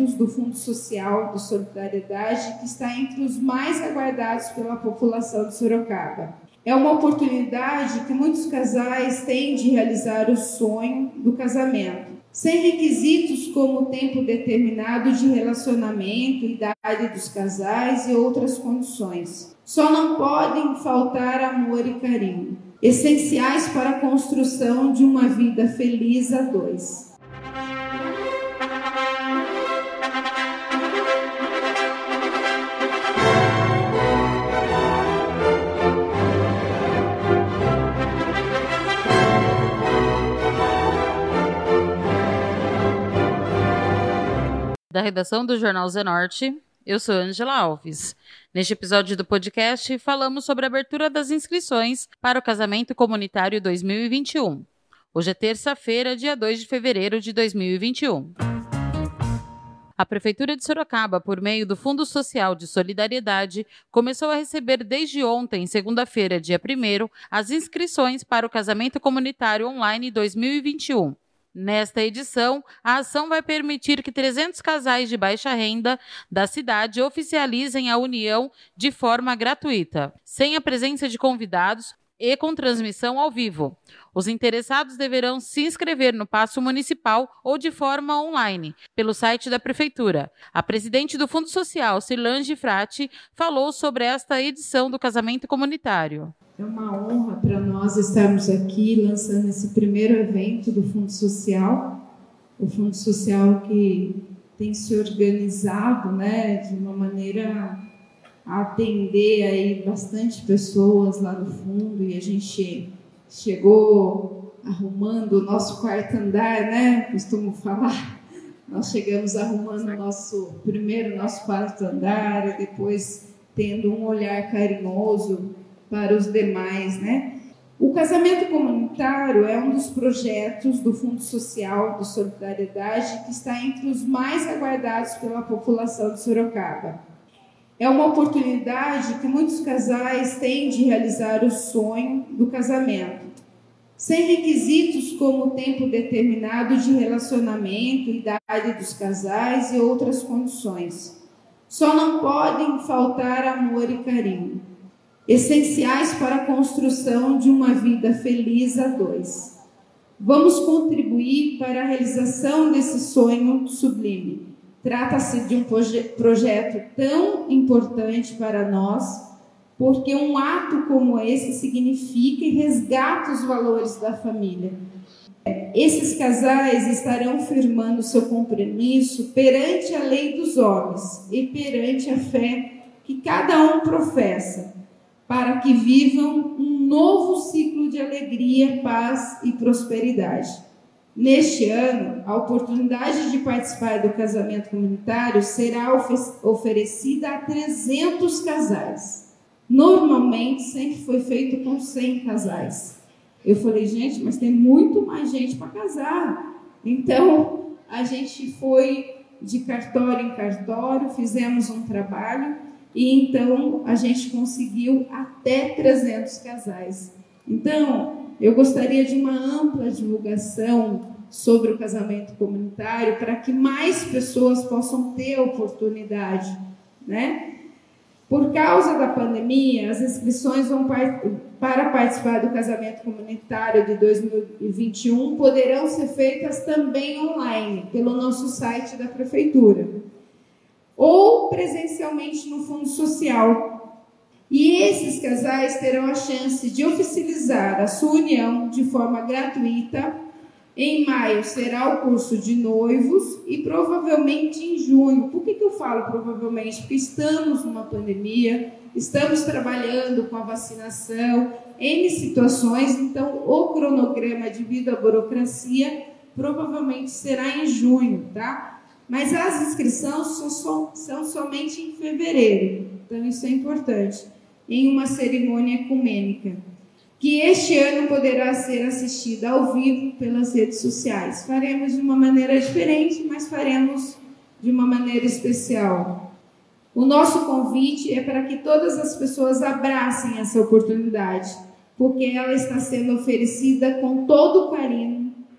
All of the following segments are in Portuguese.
do Fundo Social de Solidariedade que está entre os mais aguardados pela população de Sorocaba. É uma oportunidade que muitos casais têm de realizar o sonho do casamento, sem requisitos como tempo determinado de relacionamento, idade dos casais e outras condições. Só não podem faltar amor e carinho, essenciais para a construção de uma vida feliz a dois. Redação do Jornal Zenorte. Eu sou Angela Alves. Neste episódio do podcast, falamos sobre a abertura das inscrições para o Casamento Comunitário 2021. Hoje é terça-feira, dia 2 de fevereiro de 2021. A Prefeitura de Sorocaba, por meio do Fundo Social de Solidariedade, começou a receber desde ontem, segunda-feira, dia 1, as inscrições para o Casamento Comunitário Online 2021. Nesta edição, a ação vai permitir que 300 casais de baixa renda da cidade oficializem a união de forma gratuita, sem a presença de convidados e com transmissão ao vivo. Os interessados deverão se inscrever no Passo Municipal ou de forma online, pelo site da Prefeitura. A presidente do Fundo Social, Cirlange Frati, falou sobre esta edição do casamento comunitário. É uma honra para nós estarmos aqui lançando esse primeiro evento do Fundo Social, o Fundo Social que tem se organizado, né, de uma maneira a atender aí bastante pessoas lá no fundo e a gente chegou arrumando o nosso quarto andar, né? Costumo falar. Nós chegamos arrumando o nosso primeiro nosso quarto andar e depois tendo um olhar carinhoso para os demais, né? O casamento comunitário é um dos projetos do Fundo Social de Solidariedade que está entre os mais aguardados pela população de Sorocaba. É uma oportunidade que muitos casais têm de realizar o sonho do casamento, sem requisitos como tempo determinado de relacionamento, idade dos casais e outras condições. Só não podem faltar amor e carinho essenciais para a construção de uma vida feliz a dois. Vamos contribuir para a realização desse sonho sublime. Trata-se de um proje projeto tão importante para nós, porque um ato como esse significa e resgata os valores da família. Esses casais estarão firmando seu compromisso perante a lei dos homens e perante a fé que cada um professa para que vivam um novo ciclo de alegria, paz e prosperidade. Neste ano, a oportunidade de participar do casamento comunitário será oferecida a 300 casais. Normalmente, sempre foi feito com 100 casais. Eu falei, gente, mas tem muito mais gente para casar. Então, a gente foi de cartório em cartório, fizemos um trabalho e então a gente conseguiu até 300 casais. Então, eu gostaria de uma ampla divulgação sobre o casamento comunitário para que mais pessoas possam ter oportunidade, né? Por causa da pandemia, as inscrições vão para participar do casamento comunitário de 2021 poderão ser feitas também online pelo nosso site da prefeitura ou presencialmente no fundo social. E esses casais terão a chance de oficializar a sua união de forma gratuita. Em maio será o curso de noivos e provavelmente em junho. Por que, que eu falo provavelmente? Porque estamos numa pandemia, estamos trabalhando com a vacinação. N situações, então o cronograma devido à burocracia provavelmente será em junho, tá? Mas as inscrições são, são somente em fevereiro, então isso é importante, em uma cerimônia ecumênica, que este ano poderá ser assistida ao vivo pelas redes sociais. Faremos de uma maneira diferente, mas faremos de uma maneira especial. O nosso convite é para que todas as pessoas abracem essa oportunidade, porque ela está sendo oferecida com todo o carinho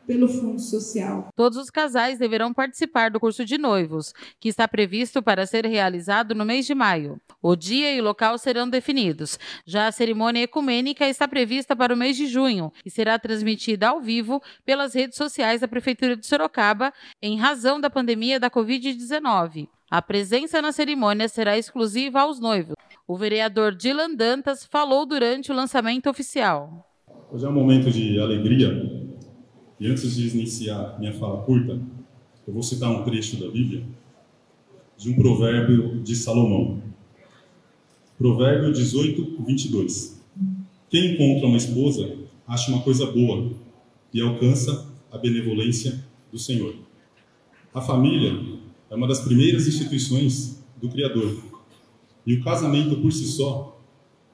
pelo Fundo Social. Todos os casais deverão participar do curso de noivos, que está previsto para ser realizado no mês de maio. O dia e o local serão definidos. Já a cerimônia ecumênica está prevista para o mês de junho e será transmitida ao vivo pelas redes sociais da Prefeitura de Sorocaba, em razão da pandemia da Covid-19. A presença na cerimônia será exclusiva aos noivos. O vereador Dylan Dantas falou durante o lançamento oficial. Hoje é um momento de alegria e antes de iniciar minha fala curta, eu vou citar um trecho da Bíblia de um provérbio de Salomão. Provérbio 18, 22. Quem encontra uma esposa acha uma coisa boa e alcança a benevolência do Senhor. A família é uma das primeiras instituições do Criador. E o casamento por si só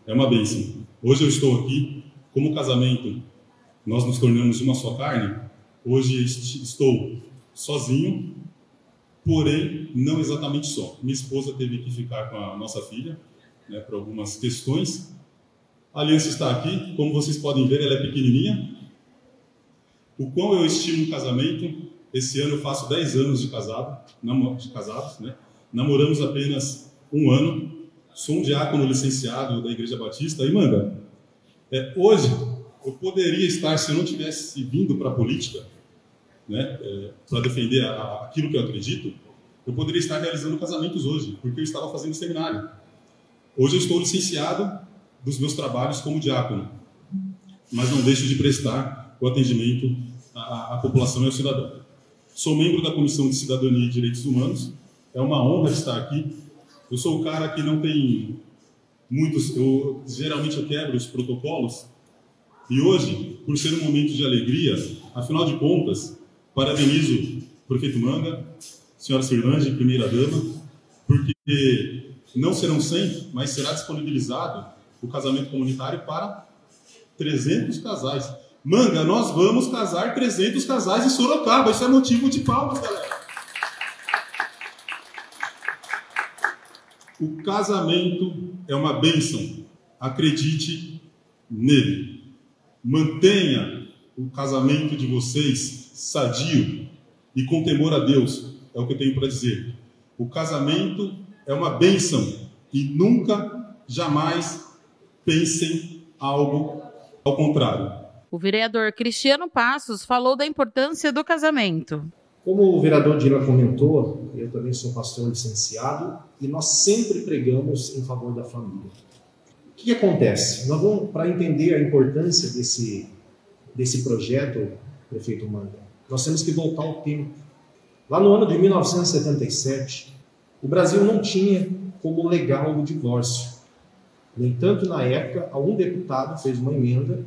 é uma bênção. Hoje eu estou aqui como casamento nós nos tornamos uma só carne, hoje estou sozinho, porém não exatamente só. Minha esposa teve que ficar com a nossa filha, né, por algumas questões. A aliança está aqui, como vocês podem ver, ela é pequenininha. O quão eu estimo um casamento, esse ano eu faço 10 anos de casado, de casados, né? Namoramos apenas um ano. Sou um diácono licenciado da Igreja Batista. E, manda, é, hoje eu poderia estar, se eu não tivesse vindo para a política, né, é, para defender a, aquilo que eu acredito, eu poderia estar realizando casamentos hoje, porque eu estava fazendo seminário. Hoje eu estou licenciado dos meus trabalhos como diácono, mas não deixo de prestar o atendimento à, à população e ao cidadão. Sou membro da Comissão de Cidadania e Direitos Humanos, é uma honra estar aqui. Eu sou o cara que não tem muitos, eu geralmente eu quebro os protocolos, e hoje, por ser um momento de alegria, afinal de contas, parabenizo o prefeito Manga, senhora Cirlange, primeira-dama, porque não serão 100, mas será disponibilizado o casamento comunitário para 300 casais. Manga, nós vamos casar 300 casais em Sorocaba. Isso é motivo de palmas, galera. O casamento é uma bênção. Acredite nele. Mantenha o casamento de vocês sadio e com temor a Deus, é o que eu tenho para dizer. O casamento é uma bênção e nunca, jamais pensem algo ao contrário. O vereador Cristiano Passos falou da importância do casamento. Como o vereador Dila comentou, eu também sou pastor licenciado e nós sempre pregamos em favor da família. O que, acontece? Nós vamos, para entender a importância desse, desse projeto, prefeito Manga, nós temos que voltar ao tempo. Lá no ano de 1977, o Brasil não tinha como legal o divórcio. No entanto, na época, algum deputado fez uma emenda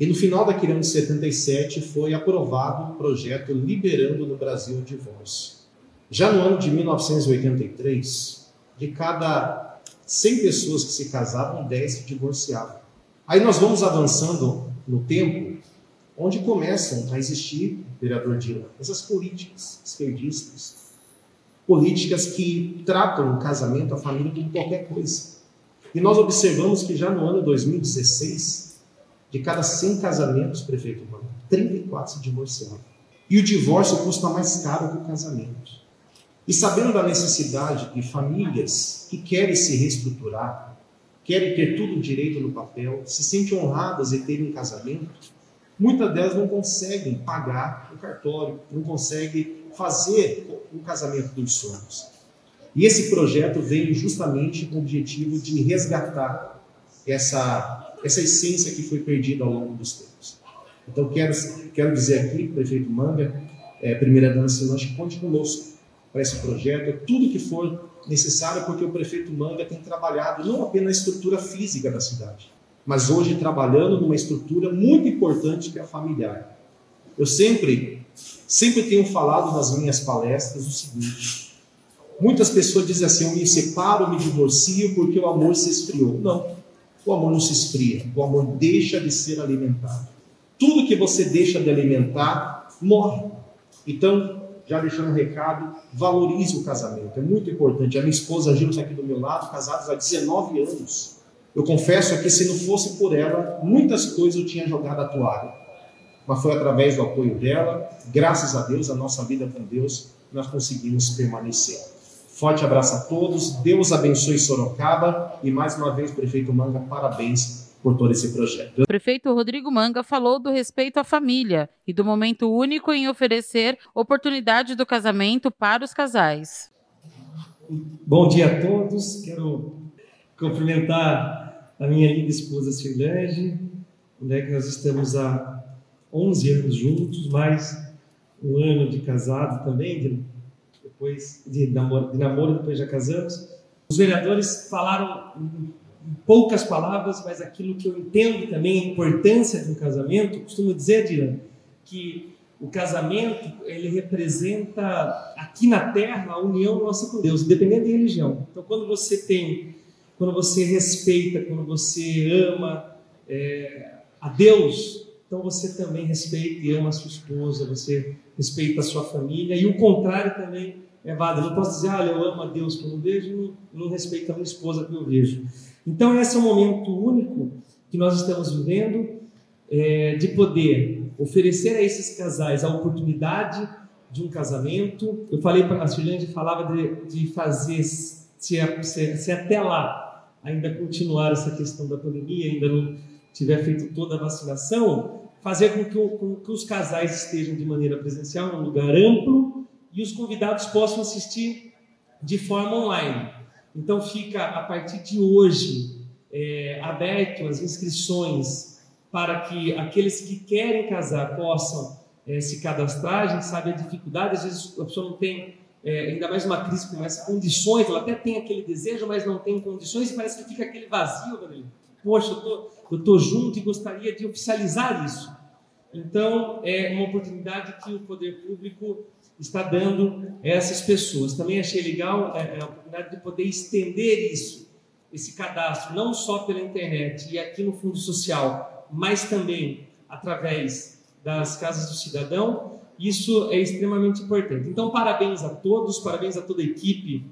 e no final daquele ano de 77 foi aprovado um projeto liberando no Brasil o divórcio. Já no ano de 1983, de cada 100 pessoas que se casavam, 10 se divorciavam. Aí nós vamos avançando no tempo, onde começam a existir, vereador Dila, essas políticas esquerdistas, políticas que tratam o casamento, a família, como qualquer coisa. E nós observamos que já no ano 2016, de cada 100 casamentos, prefeito Mano, 34 se divorciavam. E o divórcio custa mais caro que o casamento. E sabendo da necessidade de famílias que querem se reestruturar, querem ter tudo direito no papel, se sentem honradas em terem um casamento, muitas delas não conseguem pagar o cartório, não conseguem fazer o casamento dos sonhos. E esse projeto veio justamente com o objetivo de resgatar essa, essa essência que foi perdida ao longo dos tempos. Então, quero, quero dizer aqui, prefeito Manga, é, primeira dama Silante, conte conosco para esse projeto, é tudo que for necessário, porque o prefeito Manga tem trabalhado não apenas na estrutura física da cidade, mas hoje trabalhando numa estrutura muito importante que é a familiar. Eu sempre, sempre tenho falado nas minhas palestras o seguinte: muitas pessoas dizem assim, eu me separo, me divorcio porque o amor se esfriou. Não, o amor não se esfria, o amor deixa de ser alimentado. Tudo que você deixa de alimentar morre. Então, já deixando um recado, valorize o casamento, é muito importante. A minha esposa Gil está aqui do meu lado, casados há 19 anos. Eu confesso que se não fosse por ela, muitas coisas eu tinha jogado a toalha. Mas foi através do apoio dela, graças a Deus, a nossa vida com Deus, nós conseguimos permanecer. Forte abraço a todos, Deus abençoe Sorocaba e mais uma vez, prefeito Manga, parabéns por todo esse projeto. O prefeito Rodrigo Manga falou do respeito à família e do momento único em oferecer oportunidade do casamento para os casais. Bom dia a todos, quero cumprimentar a minha linda esposa Cirlange, onde é que nós estamos há 11 anos juntos, mais um ano de casado também, de, depois de namoro, de namoro, depois já casamos. Os vereadores falaram em poucas palavras, mas aquilo que eu entendo também a importância de um casamento, costumo dizer, Dylan, que o casamento ele representa aqui na Terra a união nossa com Deus, independente de religião. Então, quando você tem, quando você respeita, quando você ama é, a Deus, então você também respeita e ama a sua esposa, você respeita a sua família e o contrário também é válido. Eu não posso dizer, ah, eu amo a Deus que eu não vejo e não, respeito a minha esposa que eu vejo. Então, esse é um momento único que nós estamos vivendo é, de poder oferecer a esses casais a oportunidade de um casamento. Eu falei para a Sirlande falava de, de fazer se, se, se, até lá ainda continuar essa questão da pandemia, ainda não tiver feito toda a vacinação, fazer com que, com que os casais estejam de maneira presencial, num lugar amplo, e os convidados possam assistir de forma online. Então fica a partir de hoje é, aberto as inscrições para que aqueles que querem casar possam é, se cadastrar. A gente sabe a dificuldade, às vezes a pessoa não tem, é, ainda mais uma crise como essa, condições, ela até tem aquele desejo, mas não tem condições e parece que fica aquele vazio, Gabriel. Poxa, eu tô, eu tô junto e gostaria de oficializar isso. Então, é uma oportunidade que o poder público está dando a essas pessoas. Também achei legal é, é, a oportunidade de poder estender isso, esse cadastro, não só pela internet e aqui no Fundo Social, mas também através das casas do cidadão. Isso é extremamente importante. Então, parabéns a todos, parabéns a toda a equipe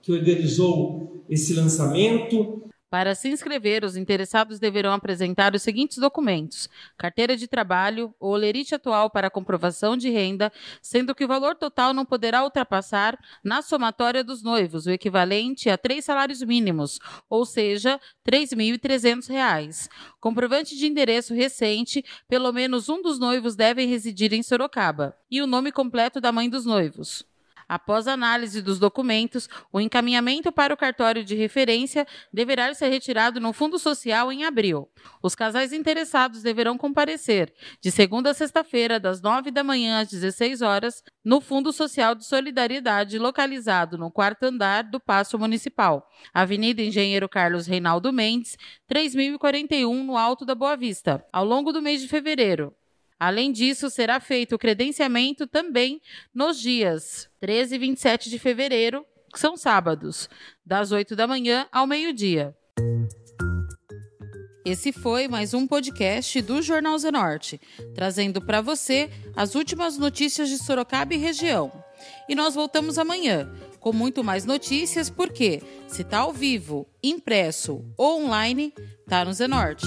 que organizou esse lançamento. Para se inscrever, os interessados deverão apresentar os seguintes documentos: carteira de trabalho, o olerite atual para comprovação de renda, sendo que o valor total não poderá ultrapassar, na somatória dos noivos, o equivalente a três salários mínimos, ou seja, R$ 3.300. Comprovante de endereço recente, pelo menos um dos noivos deve residir em Sorocaba. E o nome completo da mãe dos noivos. Após análise dos documentos, o encaminhamento para o cartório de referência deverá ser retirado no Fundo Social em abril. Os casais interessados deverão comparecer de segunda a sexta-feira, das 9 da manhã às 16 horas, no Fundo Social de Solidariedade, localizado no quarto andar do Paço Municipal, Avenida Engenheiro Carlos Reinaldo Mendes, 3041, no Alto da Boa Vista, ao longo do mês de fevereiro. Além disso, será feito o credenciamento também nos dias 13 e 27 de fevereiro, que são sábados, das 8 da manhã ao meio-dia. Esse foi mais um podcast do Jornal Zenorte, trazendo para você as últimas notícias de Sorocaba e região. E nós voltamos amanhã com muito mais notícias, porque se tá ao vivo, impresso ou online, tá no Zenorte.